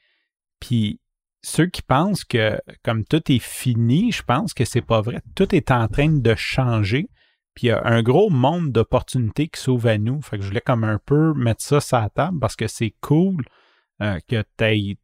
Puis ceux qui pensent que comme tout est fini, je pense que c'est pas vrai. Tout est en train de changer. Puis il y a un gros monde d'opportunités qui s'ouvre à nous. Fait que je voulais comme un peu mettre ça sur la table parce que c'est cool euh, que tu aies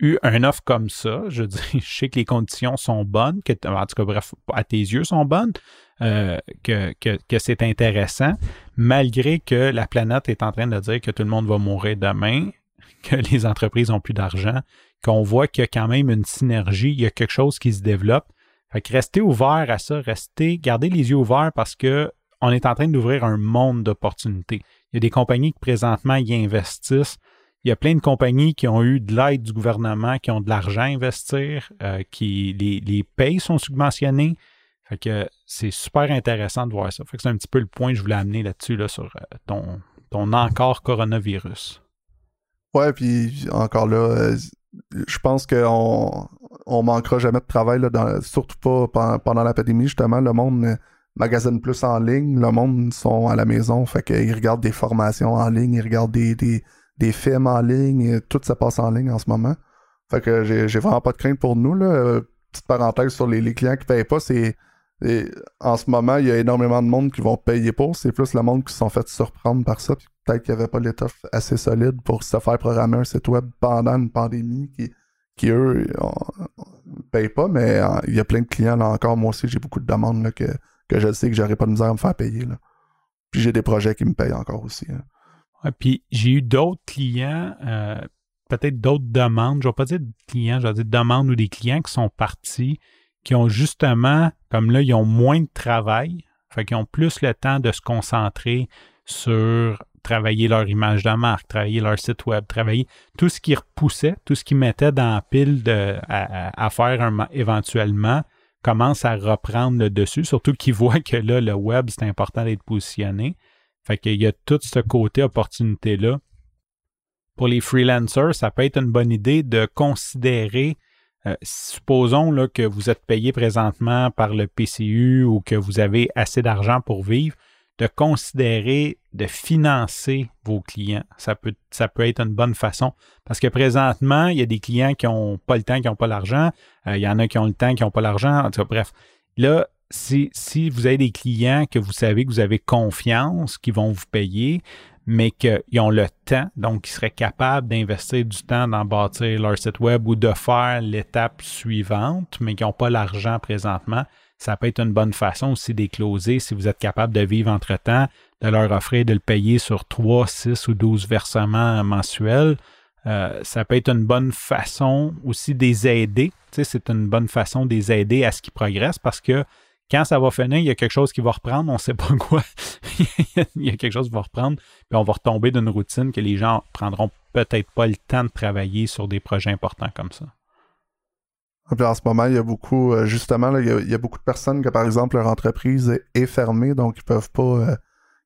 eu un offre comme ça. Je dis, *laughs* je sais que les conditions sont bonnes, que en tout cas, bref, à tes yeux sont bonnes, euh, que, que, que c'est intéressant, malgré que la planète est en train de dire que tout le monde va mourir demain, *laughs* que les entreprises ont plus d'argent, qu'on voit qu'il y a quand même une synergie, il y a quelque chose qui se développe. Fait que restez ouvert à ça, restez, gardez les yeux ouverts parce que on est en train d'ouvrir un monde d'opportunités. Il y a des compagnies qui présentement y investissent. Il y a plein de compagnies qui ont eu de l'aide du gouvernement, qui ont de l'argent à investir, euh, qui les, les payes sont subventionnés. Fait que c'est super intéressant de voir ça. Fait que c'est un petit peu le point que je voulais amener là-dessus là, sur euh, ton, ton encore coronavirus. Ouais, puis encore là, euh, je pense qu'on on manquera jamais de travail, là, surtout pas pendant, la pandémie, justement. Le monde magasine plus en ligne, le monde sont à la maison, fait qu'ils regardent des formations en ligne, ils regardent des, films en ligne, tout se passe en ligne en ce moment. Fait que j'ai vraiment pas de crainte pour nous. Là. Petite parenthèse sur les, clients qui payent pas, c'est en ce moment, il y a énormément de monde qui vont payer pour. C'est plus le monde qui se sont fait surprendre par ça peut-être qu'il n'y avait pas l'étoffe assez solide pour se faire programmer un site web pendant une pandémie qui, qui eux, ne payent pas, mais euh, il y a plein de clients, là encore, moi aussi, j'ai beaucoup de demandes là, que, que je sais que j'aurais pas de misère à me faire payer. Là. Puis j'ai des projets qui me payent encore aussi. Hein. puis j'ai eu d'autres clients, euh, peut-être d'autres demandes, je ne vais pas dire clients, je vais dire demandes ou des clients qui sont partis, qui ont justement, comme là, ils ont moins de travail, fait qu'ils ont plus le temps de se concentrer sur travailler leur image de marque, travailler leur site web, travailler tout ce qui repoussait, tout ce qui mettait dans la pile à, faire éventuellement commence à reprendre le dessus, surtout qu'ils *laughs* voient que là, le web, c'est important d'être positionné. Fait qu'il y a tout ce côté opportunité-là. Pour les freelancers, ça peut être une bonne idée de considérer, euh, supposons là, que vous êtes payé présentement par le PCU ou que vous avez assez d'argent pour vivre, de considérer de financer vos clients. Ça peut, ça peut être une bonne façon parce que présentement, il y a des clients qui n'ont pas le temps, qui n'ont pas l'argent. Euh, il y en a qui ont le temps, qui n'ont pas l'argent. En tout cas, bref. Là, si, vous avez des clients que vous savez que vous avez confiance, qui vont vous payer, mais qu'ils ont le temps, donc qui seraient capables d'investir du temps dans bâtir leur site web ou de faire l'étape suivante, mais qui n'ont pas l'argent présentement, ça peut être une bonne façon aussi d'écloser si vous êtes capable de vivre entre-temps, de leur offrir de le payer sur 3, 6 ou 12 versements mensuels. Euh, ça peut être une bonne façon aussi de les aider. c'est une bonne façon de les aider à ce qu'ils progressent parce que quand ça va finir, il y a quelque chose qui va reprendre, on ne sait pas *laughs* quoi. il y a quelque chose qui va reprendre, puis on va retomber d'une routine que les gens prendront peut-être pas le temps de travailler sur des projets importants comme ça. En ce moment, il y a beaucoup, euh, justement, il, y a, beaucoup de personnes que, par exemple, leur entreprise est, fermée, donc ils peuvent pas euh,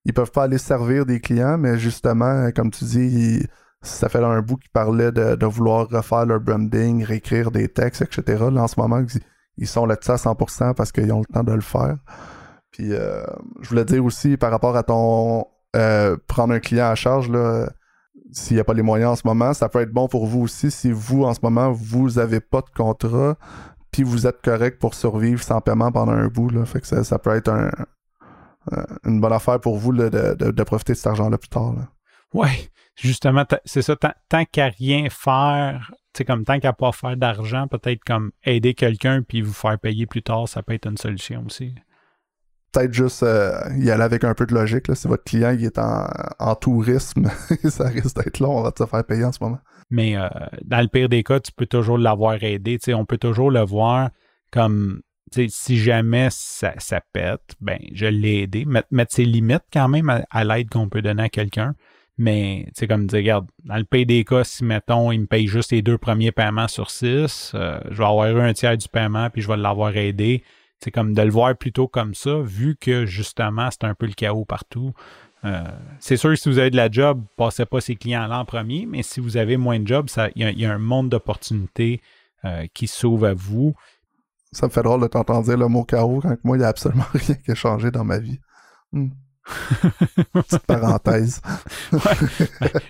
ils peuvent pas aller servir des clients, mais justement, comme tu dis, ça fait un bout qu'ils parlaient de, vouloir refaire leur branding, réécrire des textes, etc. Là, en ce moment, ils sont là-dessus à 100% parce qu'ils ont le temps de le faire. Puis, euh, je voulais dire aussi, par rapport à ton prendre un client à charge, là, s'il n'y a pas les moyens en ce moment, ça peut être bon pour vous aussi si vous, en ce moment, vous n'avez pas de contrat, puis vous êtes correct pour survivre sans paiement pendant un bout. Là. Fait que ça, peut être une bonne affaire pour vous de, profiter de cet argent-là plus tard. Oui, justement, c'est ça. Tant, qu'à rien faire, c'est comme tant qu'à pas faire d'argent, peut-être comme aider quelqu'un puis vous faire payer plus tard, ça peut être une solution aussi peut-être juste euh, y aller avec un peu de logique. Là. Si votre client est en, tourisme, *laughs* ça risque d'être long, on va te faire payer en ce moment. Mais euh, dans le pire des cas, tu peux toujours l'avoir aidé. on peut toujours le voir comme si jamais ça, ça, pète, ben je l'ai aidé. Mettre, ses limites quand même à, l'aide qu'on peut donner à quelqu'un. Mais c'est comme dire, regarde, dans le pire des cas, si mettons, il me paye juste les deux premiers paiements sur six, euh, je vais avoir eu un tiers du paiement, puis je vais l'avoir aidé c'est comme de le voir plutôt comme ça, vu que justement, c'est un peu le chaos partout. Euh, c'est sûr si vous avez de la job, passez pas ces clients-là en premier, mais si vous avez moins de job, il y, a un monde d'opportunités euh, qui s'ouvre à vous. Ça me fait drôle de t'entendre dire le mot chaos quand moi, il n'y a absolument *laughs* rien qui a changé dans ma vie. Hmm. *laughs* Petite parenthèse. *laughs*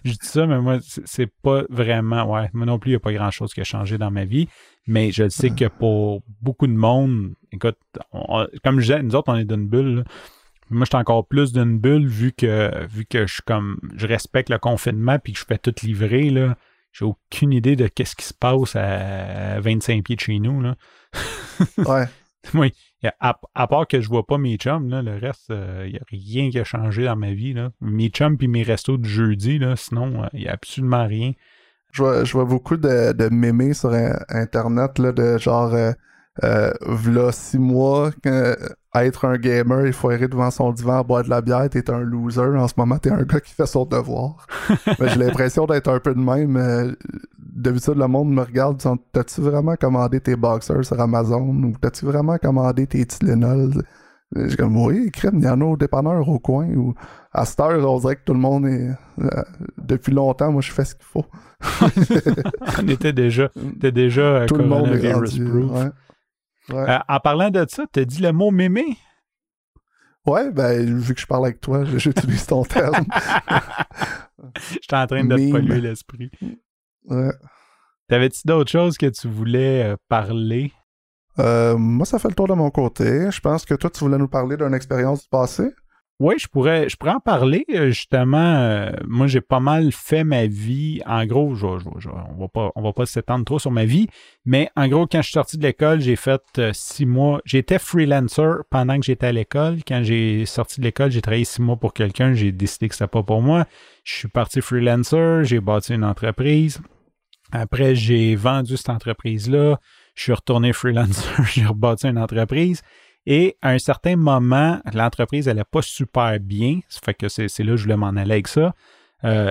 je dis ça, mais moi, c'est pas vraiment. Ouais, moi non plus, il n'y a pas grand chose qui a changé dans ma vie. Mais je sais que pour beaucoup de monde, écoute, comme je disais, nous autres, on est d'une bulle. Moi, je suis encore plus d'une bulle vu que vu que je suis comme je respecte le confinement puis que je fais tout livrer. Là. J'ai aucune idée de qu'est-ce qui se passe à 25 pieds de chez nous. Là. ouais. *laughs* *laughs* oui. À, part que je vois pas mes chums, là, le reste, il euh, n'y a rien qui a changé dans ma vie. Là. Mes chums puis mes restos du jeudi, là, sinon, il euh, n'y a absolument rien. Je vois, je vois beaucoup de, de mémés sur Internet, là, de genre, euh, euh v'là six mois, être un gamer, il faut errer devant son divan, boire de la bière, t'es un loser. En ce moment, t'es un gars qui fait son devoir. *laughs* J'ai l'impression d'être un peu de même. Euh, D'habitude, le monde me regarde, t'as-tu vraiment commandé tes boxers sur Amazon ou t'as-tu vraiment commandé tes Tylenol? J'ai comme, oui, crème, il y en a au dépanneur au coin. Ou à cette heure, on dirait que tout le monde est. Euh, depuis longtemps, moi, je fais ce qu'il faut. *laughs* on était déjà, était déjà euh, tout le monde est rendu, euh, en parlant de ça, tu as dit le mot mémé? Ouais, ben, vu que je parle avec toi, *laughs* j'utilise ton terme. *laughs* J'étais en train de te polluer l'esprit. Ouais. T'avais-tu d'autres choses que tu voulais parler? Euh, moi, ça fait le tour de mon côté. Je pense que toi, tu voulais nous parler d'une expérience du passé? Oui, je pourrais, je pourrais en parler. Euh, justement, euh, moi, j'ai pas mal fait ma vie. En gros, je, on va pas, on va pas s'étendre trop sur ma vie, mais en gros, quand je suis sorti de l'école, j'ai fait six mois. J'étais freelancer pendant que j'étais à l'école. Quand j'ai sorti de l'école, j'ai travaillé six mois pour quelqu'un. J'ai décidé que c'était pas pour moi. Je suis parti freelancer. J'ai bâti une entreprise. Après, j'ai vendu cette entreprise-là je suis retourné freelancer, *laughs* j'ai rebâti une entreprise. Et à un certain moment, l'entreprise n'allait pas super bien. Ça fait que c'est là que je voulais m'en aller avec ça. Euh,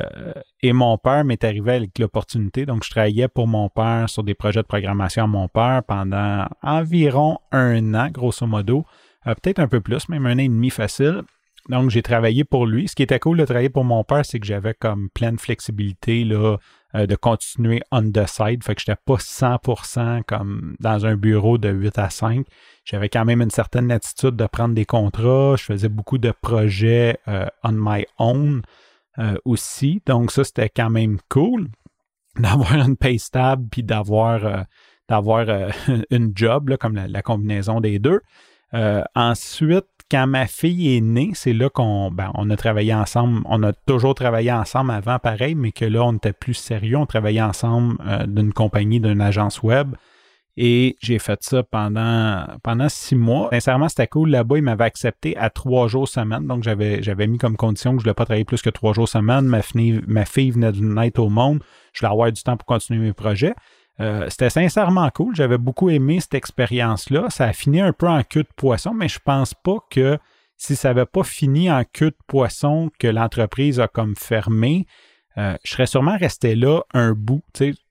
et mon père m'est arrivé avec l'opportunité. Donc, je travaillais pour mon père sur des projets de programmation à mon père pendant environ un an, grosso modo. Euh, peut-être un peu plus, même un an et demi facile. Donc, j'ai travaillé pour lui. Ce qui était cool de travailler pour mon père, c'est que j'avais comme pleine flexibilité là, euh, de continuer on the side. Fait que je n'étais pas 100% comme dans un bureau de 8 à 5. J'avais quand même une certaine attitude de prendre des contrats. Je faisais beaucoup de projets euh, on my own euh, aussi. Donc, ça, c'était quand même cool *laughs* d'avoir une pay stable puis d'avoir d'avoir *laughs* une job, là, comme la, combinaison des deux. Ensuite, quand ma fille est née, c'est là qu'on ben, on a travaillé ensemble. On a toujours travaillé ensemble avant, pareil, mais que là, on était plus sérieux. On travaillait ensemble euh, d'une compagnie, d'une agence web. Et j'ai fait ça pendant, pendant six mois. Sincèrement, c'était cool. Là-bas, ils m'avaient accepté à trois jours semaine. Donc, j'avais, j'avais mis comme condition que je ne voulais pas travailler plus que trois jours semaine. Ma, fille, ma fille venait de naître au monde. Je voulais avoir du temps pour continuer mes projets. Euh, c'était sincèrement cool. J'avais beaucoup aimé cette expérience-là. Ça a fini un peu en queue de poisson, mais je pense pas que si ça n'avait pas fini en queue de poisson que l'entreprise a comme fermé, euh, je serais sûrement resté là un bout,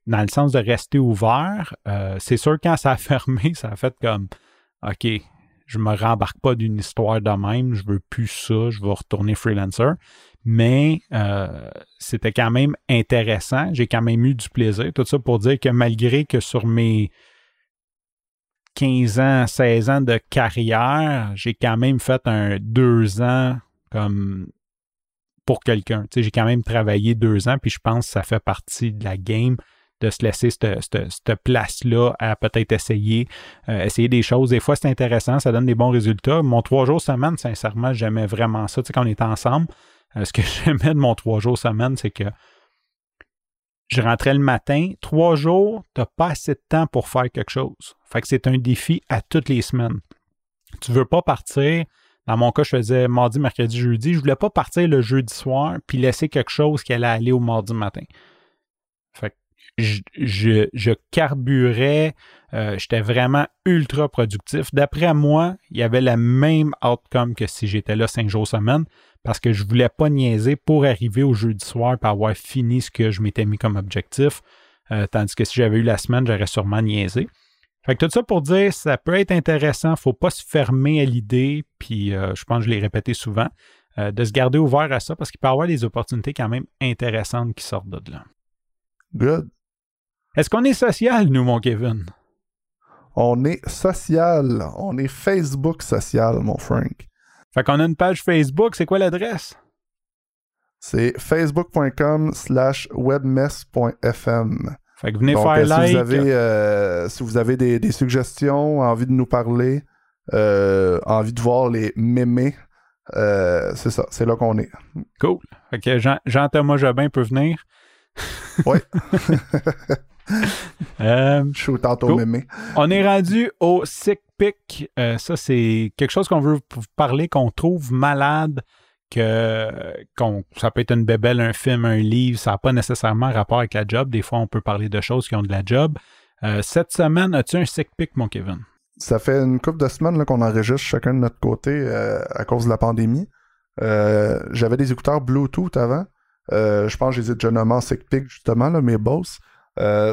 dans le sens de rester ouvert. Euh, c'est sûr, quand ça a *laughs* fermé, ça a fait comme OK, je me rembarque pas d'une histoire de même, je veux plus ça, je vais retourner freelancer. Mais euh, c'était quand même intéressant, j'ai quand même eu du plaisir. Tout ça pour dire que malgré que sur mes 15 ans, 16 ans de carrière, j'ai quand même fait un deux ans comme pour quelqu'un. J'ai quand même travaillé deux ans, puis je pense que ça fait partie de la game de se laisser cette, place-là à peut-être essayer, euh, essayer des choses. Des fois, c'est intéressant, ça donne des bons résultats. Mon trois jours semaine, sincèrement, j'aimais vraiment ça. Tu sais, quand on était ensemble, euh, ce que *laughs* j'aimais de mon trois jours semaine, c'est que je rentrais le matin, trois jours, tu n'as pas assez de temps pour faire quelque chose. Fait que c'est un défi à toutes les semaines. Tu veux pas partir. Dans mon cas, je faisais mardi, mercredi, jeudi. Je voulais pas partir le jeudi soir puis laisser quelque chose qui allait aller au mardi matin. Fait que je, carburais, euh, j'étais vraiment ultra productif. D'après moi, il y avait la même outcome que si j'étais là cinq jours semaine parce que je ne voulais pas niaiser pour arriver au jeudi soir et avoir fini ce que je m'étais mis comme objectif. Euh, tandis que si j'avais eu la semaine, j'aurais sûrement niaisé. Fait que tout ça pour dire, ça peut être intéressant, il ne faut pas se fermer à l'idée, puis euh, je pense que je l'ai répété souvent, de se garder ouvert à ça parce qu'il peut y avoir des opportunités quand même intéressantes qui sortent de là. Good. Est-ce qu'on est social, nous, mon Kevin? On est social. On est Facebook social, mon Frank. Fait qu'on a une page Facebook. C'est quoi l'adresse? C'est facebook.com slash webmess.fm. Fait que venez faire euh, like. Si vous avez, euh, si vous avez des, suggestions, envie de nous parler, euh, envie de voir les mémés, c'est ça, c'est là qu'on est. Cool. Fait que Jean-Thomas Jobin peut venir. Oui. *laughs* *laughs* *laughs* euh, Je suis tantôt mémé. On est rendu au sick pick. ça, c'est quelque chose qu'on veut vous parler, qu'on trouve malade que ça peut être une bébelle, un film, un livre, ça n'a pas nécessairement rapport avec la job. Des fois, on peut parler de choses qui ont de la job. Euh, cette semaine, as-tu un sick pick, mon Kevin? Ça fait une couple de semaines qu'on enregistre chacun de notre côté euh, à cause de la pandémie. Euh, j'avais des écouteurs Bluetooth avant. je pense que je les ai déjà nommés en sick pick, justement, là, mes boss.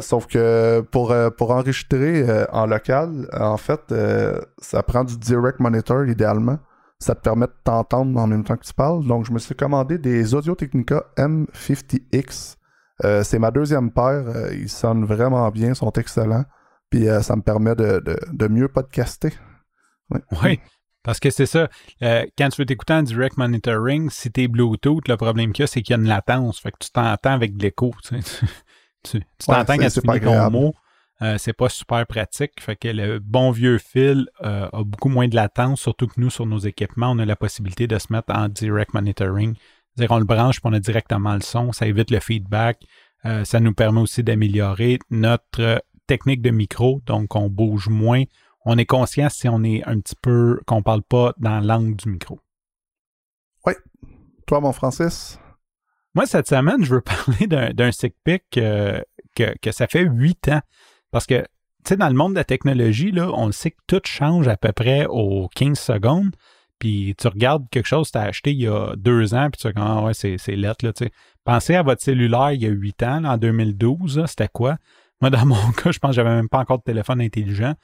Sauf que pour, pour enregistrer en local, en fait, ça prend du direct monitor idéalement ça te permet de t'entendre en même temps que tu parles. Donc, je me suis commandé des Audio Technica M50X. Euh, c'est ma deuxième paire. Euh, ils sonnent vraiment bien, sont excellents. Puis euh, ça me permet de, mieux podcaster. Oui. Parce que c'est ça, quand tu veux t'écouter en direct monitoring, si t'es Bluetooth, le problème qu'il y a, c'est qu'il y a une latence. Fait que tu t'entends avec de l'écho. *laughs* t'entends quand tu finis ton mot. Euh, c'est pas super pratique. Fait que le bon vieux fil euh, a beaucoup moins de latence, surtout que nous, sur nos équipements, on a la possibilité de se mettre en direct monitoring. C'est-à-dire, on le branche puis on a directement le son. Ça évite le feedback. Euh, ça nous permet aussi d'améliorer notre technique de micro. Donc, on bouge moins. On est conscient si on est un petit peu, qu'on parle pas dans l'angle du micro. Oui. Toi, mon Francis? Moi, cette semaine, je veux *laughs* parler d'un sick pick que, que ça fait huit ans. Parce que, tu sais, dans le monde de la technologie, là, on sait que tout change à peu près aux 15 secondes. Puis tu regardes quelque chose que tu as acheté il y a deux ans, puis tu dis, ah ouais, c'est, c'est lettre, là, tu sais. Pensez à votre cellulaire il y a huit ans, en 2012, c'était quoi? Moi, dans *laughs* mon cas, je pense que j'avais même pas encore de téléphone intelligent.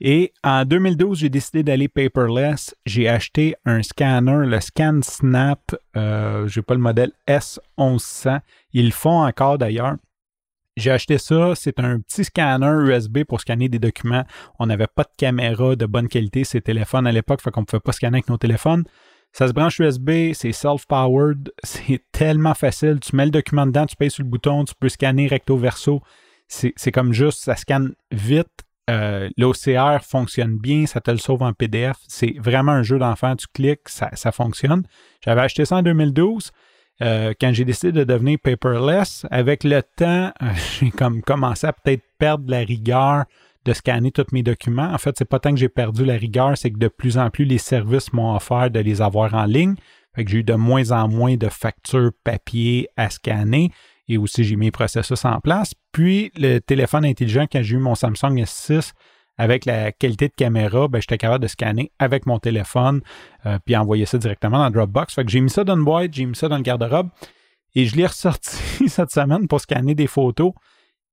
Et en 2012, j'ai décidé d'aller paperless. J'ai acheté un scanner, le ScanSnap. Euh, je n'ai pas le modèle S1100. Ils le font encore d'ailleurs. J'ai acheté ça. C'est un petit scanner USB pour scanner des documents. On n'avait pas de caméra de bonne qualité, ces téléphones à l'époque, fait qu'on ne pouvait pas scanner avec nos téléphones. Ça se branche USB, c'est self-powered, *laughs* c'est tellement facile. Tu mets le document dedans, tu payes sur le bouton, tu peux scanner recto verso. C'est comme juste, ça scanne vite. Euh, L'OCR fonctionne bien, ça te le sauve en PDF. C'est vraiment un jeu d'enfant. Tu cliques, ça, fonctionne. J'avais acheté ça en 2012. Euh, quand j'ai décidé de devenir paperless, avec le temps, *laughs* j'ai comme commencé à peut-être perdre la rigueur de scanner tous mes documents. En fait, c'est pas tant que j'ai perdu la rigueur, c'est que de plus en plus les services m'ont offert de les avoir en ligne. Que j'ai eu de moins en moins de factures papier à scanner. Et aussi j'ai mis les processus en place. Puis le téléphone intelligent, quand j'ai eu mon Samsung S6, avec la qualité de caméra, ben, j'étais capable de scanner avec mon téléphone, euh, puis envoyer ça directement dans Dropbox. Fait que j'ai mis ça dans une boîte, j'ai mis ça dans le garde-robe, et je l'ai *laughs* ressorti cette semaine pour scanner des photos.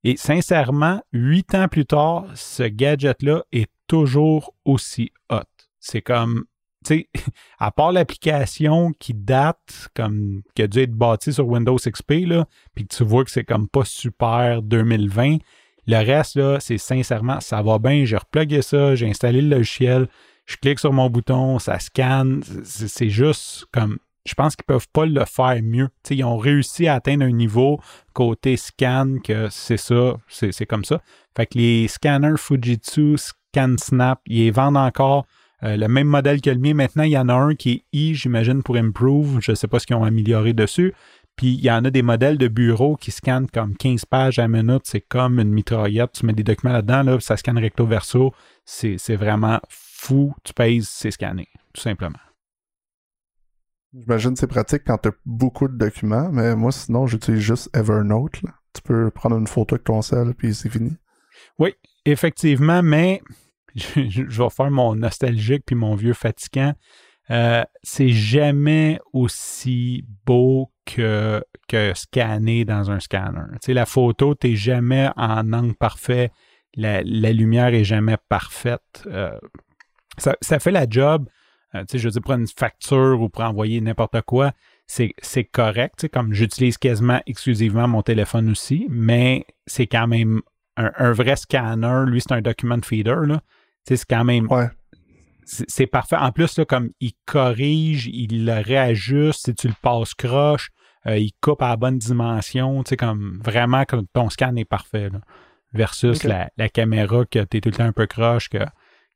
Et sincèrement, huit ans plus tard, ce gadget-là est toujours aussi hot. C'est comme, tu sais, *laughs* à part l'application qui date, comme, qui a dû être bâtie sur Windows XP, là, puis que tu vois que c'est comme pas super 2020, le reste, là, c'est sincèrement, ça va bien, j'ai replugué ça, j'ai installé le logiciel, je clique sur mon bouton, ça scanne, c'est juste comme, je pense qu'ils peuvent pas le faire mieux. sais, ils ont réussi à atteindre un niveau côté scan que c'est ça, c'est comme ça. Fait que les scanners Fujitsu, ScanSnap, ils vendent encore euh, le même modèle que le mien. Maintenant, il y en a un qui est I, j'imagine, pour Improve. Je ne sais pas ce qu'ils ont amélioré dessus. Puis il y en a des modèles de bureau qui scannent comme 15 pages à minute. C'est comme une mitraillette. Tu mets des documents là-dedans, là, ça scanne recto verso. C'est vraiment fou. Tu pèses, c'est scanné, tout simplement. J'imagine que c'est pratique quand tu as beaucoup de documents, mais moi, sinon, j'utilise juste Evernote. Tu peux prendre une photo avec ton sel, puis c'est fini. Oui, effectivement, mais je, vais faire mon nostalgique puis mon vieux fatigant. Euh, c'est jamais aussi beau que, que scanner dans un scanner. Tu sais, la photo, tu n'es jamais en angle parfait. La, lumière est jamais parfaite. Euh, ça, fait la job. Euh, je veux dire, pour une facture ou pour envoyer n'importe quoi, c'est, correct. Comme j'utilise quasiment exclusivement mon téléphone aussi, mais c'est quand même un, vrai scanner. Lui, c'est un document feeder. C'est quand même. Ouais c'est parfait. En plus, là, comme il corrige, il le réajuste, si tu le passes croche, euh, il coupe à la bonne dimension, tu sais, comme vraiment comme ton scan est parfait. versus la, caméra que tu es tout le temps un peu croche, que,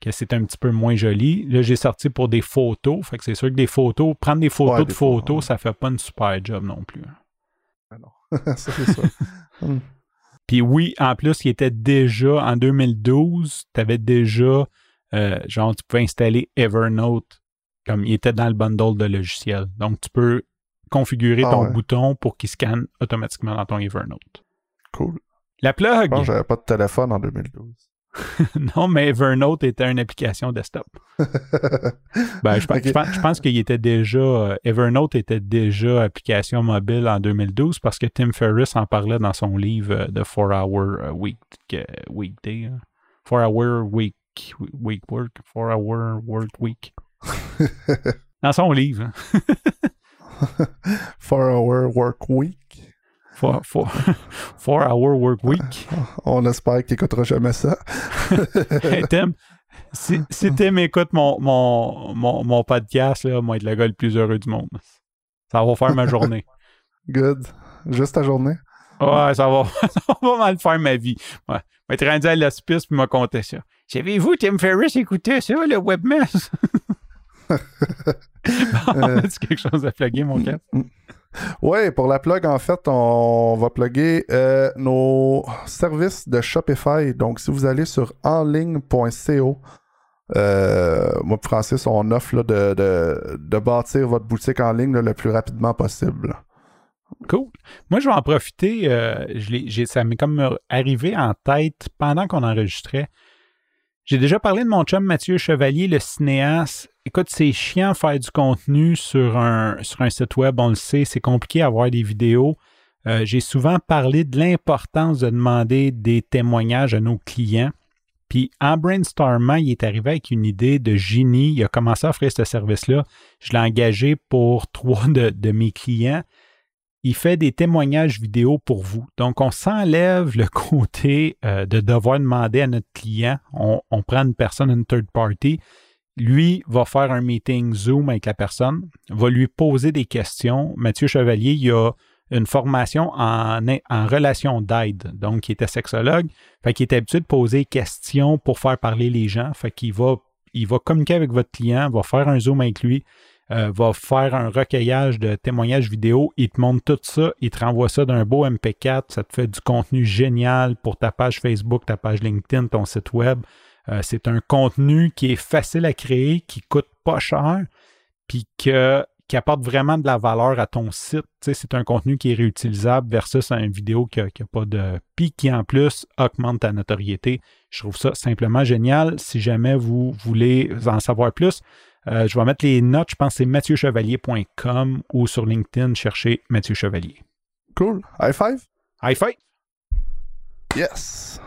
que c'est un petit peu moins joli. Là, j'ai sorti pour des photos. Fait que c'est sûr que des photos, prendre des photos de photos, ça fait pas une super job non plus. Ah non, *laughs* ça c'est ça. *laughs* Puis oui, en plus, il était déjà, en 2012, tu avais déjà euh, genre, tu peux installer Evernote comme il était dans le bundle de logiciels. Donc, tu peux configurer ah ton bouton pour qu'il scanne automatiquement dans ton Evernote. Cool. La plug. Je j'avais pas de téléphone en 2012. *laughs* non, mais Evernote était une application desktop. *laughs* ben, je, pense, qu'il était déjà. Euh, Evernote était déjà application mobile en 2012 parce que Tim Ferriss en parlait dans son livre euh, de 4 Hour Week, Weekday. 4 Hour Week week work, four hour work week. *laughs* Dans son livre. four hour work week. Four, *laughs* four, hour work week. *laughs* On espère qu'il n'écoutera jamais ça. hey, *laughs* Tim, si, si Tim écoute mon, mon, mon, mon podcast, là, moi, être le gars le plus heureux du monde. Ça va faire ma journée. Good. Juste ta journée? Ouais, ça va, ça va mal faire ma vie. Ouais. Je vais être rendu à l'hospice puis m'a compté ça. Savez-vous, Tim Ferriss écoutait ça, le webmess? bon, tu quelque chose à plugger, mon cap? Oui, pour la plug, en fait, on va plugger euh, nos services de Shopify. Donc, si vous allez sur enligne.co, euh, moi Francis, on offre de, bâtir votre boutique en ligne le plus rapidement possible. Cool. Moi, je vais en profiter. Euh, ça m'est comme arrivé en tête pendant qu'on enregistrait. J'ai déjà parlé de mon chum Mathieu Chevalier, le cinéaste. Écoute, c'est chiant faire du contenu sur un, sur un site web, on le sait, c'est compliqué avoir des vidéos. Euh, j'ai souvent parlé de l'importance de demander des témoignages à nos clients. Puis en brainstormant, il est arrivé avec une idée de génie. Il a commencé à offrir ce service-là. Je l'ai engagé pour *laughs* trois de, de mes clients il fait des témoignages vidéo pour vous. Donc, on s'enlève le *laughs* côté euh, de devoir demander à notre client. On, prend une personne, une third party. Lui va faire un meeting Zoom avec la personne, va lui poser des questions. Mathieu Chevalier, il a une formation en, relation d'aide. Donc, il était sexologue. Fait qu'il est habitué de poser des questions pour faire parler les gens. Fait qu'il va, il va communiquer avec votre client, va faire un Zoom avec lui euh, va faire un recueillage de témoignages vidéo, il te montre tout ça, il te renvoie ça d'un beau MP4, ça te fait du contenu génial pour ta page Facebook, ta page LinkedIn, ton site web. Euh, c'est un contenu qui est facile à créer, qui coûte pas cher, puis que qui apporte vraiment de la valeur à ton site. c'est un contenu qui est réutilisable versus une vidéo qui n'a pas de pic qui en plus augmente ta notoriété. Je trouve ça simplement génial. Si jamais vous voulez en savoir plus, euh, je vais mettre les notes, je pense que c'est mathieuchevalier.com ou sur LinkedIn, cherchez Mathieu Chevalier. Cool. High five? High five. Yes.